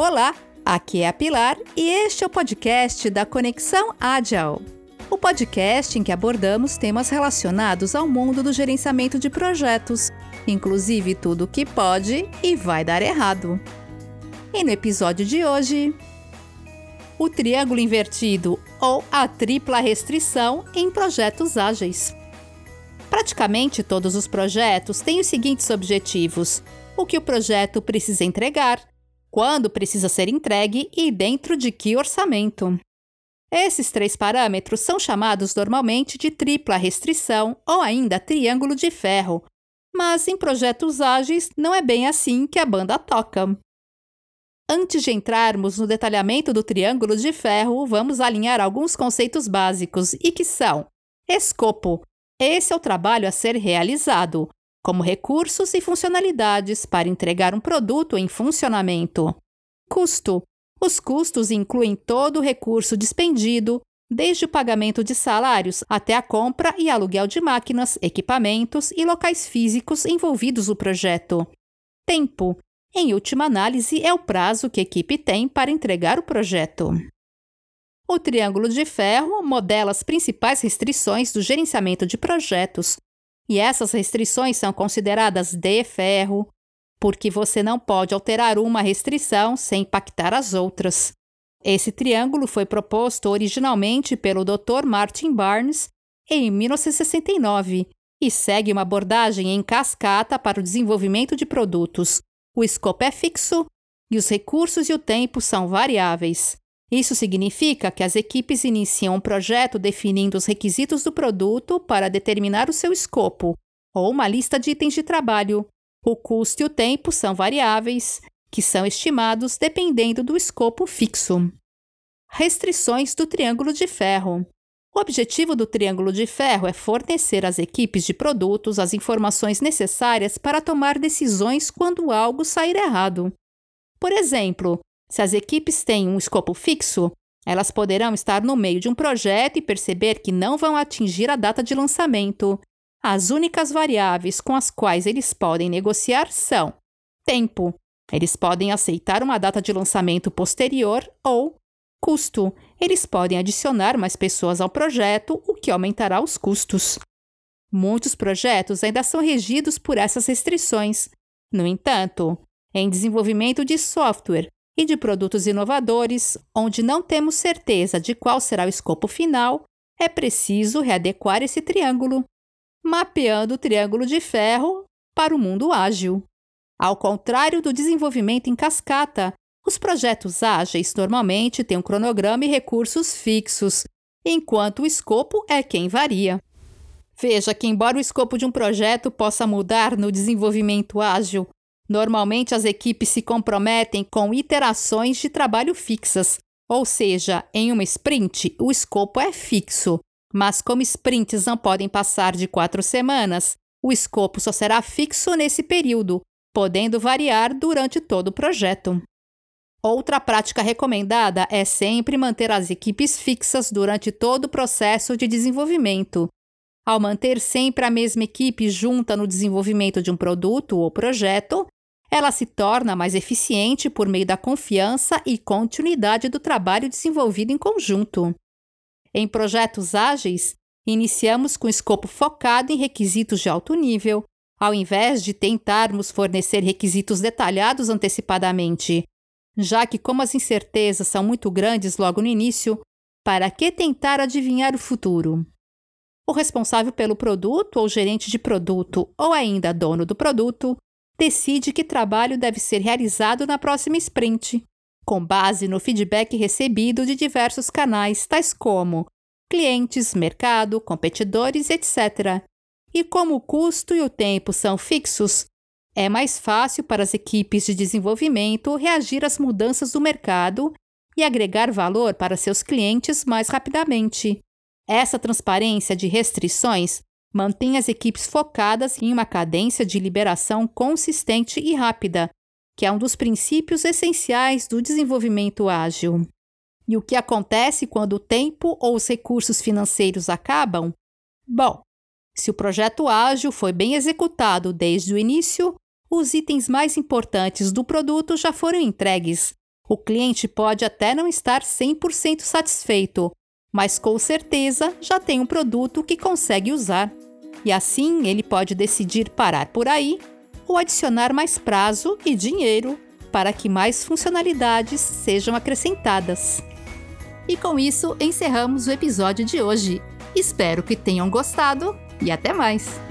Olá, aqui é a Pilar e este é o podcast da Conexão Agile. O podcast em que abordamos temas relacionados ao mundo do gerenciamento de projetos, inclusive tudo o que pode e vai dar errado. E no episódio de hoje, o triângulo invertido ou a tripla restrição em projetos ágeis. Praticamente todos os projetos têm os seguintes objetivos: o que o projeto precisa entregar, quando precisa ser entregue e dentro de que orçamento. Esses três parâmetros são chamados normalmente de tripla restrição ou ainda triângulo de ferro, mas em projetos ágeis não é bem assim que a banda toca. Antes de entrarmos no detalhamento do triângulo de ferro, vamos alinhar alguns conceitos básicos e que são: escopo. Esse é o trabalho a ser realizado, como recursos e funcionalidades para entregar um produto em funcionamento. Custo. Os custos incluem todo o recurso dispendido, desde o pagamento de salários até a compra e aluguel de máquinas, equipamentos e locais físicos envolvidos no projeto. Tempo. Em última análise, é o prazo que a equipe tem para entregar o projeto. O triângulo de ferro modela as principais restrições do gerenciamento de projetos, e essas restrições são consideradas de ferro, porque você não pode alterar uma restrição sem impactar as outras. Esse triângulo foi proposto originalmente pelo Dr. Martin Barnes em 1969 e segue uma abordagem em cascata para o desenvolvimento de produtos, o escopo é fixo e os recursos e o tempo são variáveis. Isso significa que as equipes iniciam um projeto definindo os requisitos do produto para determinar o seu escopo, ou uma lista de itens de trabalho. O custo e o tempo são variáveis, que são estimados dependendo do escopo fixo. Restrições do triângulo de ferro. O objetivo do triângulo de ferro é fornecer às equipes de produtos as informações necessárias para tomar decisões quando algo sair errado. Por exemplo, se as equipes têm um escopo fixo, elas poderão estar no meio de um projeto e perceber que não vão atingir a data de lançamento. As únicas variáveis com as quais eles podem negociar são tempo. Eles podem aceitar uma data de lançamento posterior ou custo eles podem adicionar mais pessoas ao projeto, o que aumentará os custos. Muitos projetos ainda são regidos por essas restrições. No entanto, em desenvolvimento de software e de produtos inovadores, onde não temos certeza de qual será o escopo final, é preciso readequar esse triângulo, mapeando o triângulo de ferro para o mundo ágil. Ao contrário do desenvolvimento em cascata, os projetos ágeis normalmente têm um cronograma e recursos fixos, enquanto o escopo é quem varia. Veja que, embora o escopo de um projeto possa mudar no desenvolvimento ágil, normalmente as equipes se comprometem com iterações de trabalho fixas, ou seja, em uma sprint o escopo é fixo, mas como sprints não podem passar de quatro semanas, o escopo só será fixo nesse período, podendo variar durante todo o projeto. Outra prática recomendada é sempre manter as equipes fixas durante todo o processo de desenvolvimento. Ao manter sempre a mesma equipe junta no desenvolvimento de um produto ou projeto, ela se torna mais eficiente por meio da confiança e continuidade do trabalho desenvolvido em conjunto. Em projetos ágeis, iniciamos com escopo focado em requisitos de alto nível, ao invés de tentarmos fornecer requisitos detalhados antecipadamente já que, como as incertezas são muito grandes logo no início, para que tentar adivinhar o futuro? O responsável pelo produto, ou gerente de produto, ou ainda dono do produto, decide que trabalho deve ser realizado na próxima sprint, com base no feedback recebido de diversos canais, tais como clientes, mercado, competidores, etc. E como o custo e o tempo são fixos, é mais fácil para as equipes de desenvolvimento reagir às mudanças do mercado e agregar valor para seus clientes mais rapidamente. Essa transparência de restrições mantém as equipes focadas em uma cadência de liberação consistente e rápida, que é um dos princípios essenciais do desenvolvimento ágil. E o que acontece quando o tempo ou os recursos financeiros acabam? Bom, se o projeto ágil foi bem executado desde o início, os itens mais importantes do produto já foram entregues. O cliente pode até não estar 100% satisfeito, mas com certeza já tem um produto que consegue usar. E assim ele pode decidir parar por aí ou adicionar mais prazo e dinheiro para que mais funcionalidades sejam acrescentadas. E com isso encerramos o episódio de hoje. Espero que tenham gostado e até mais!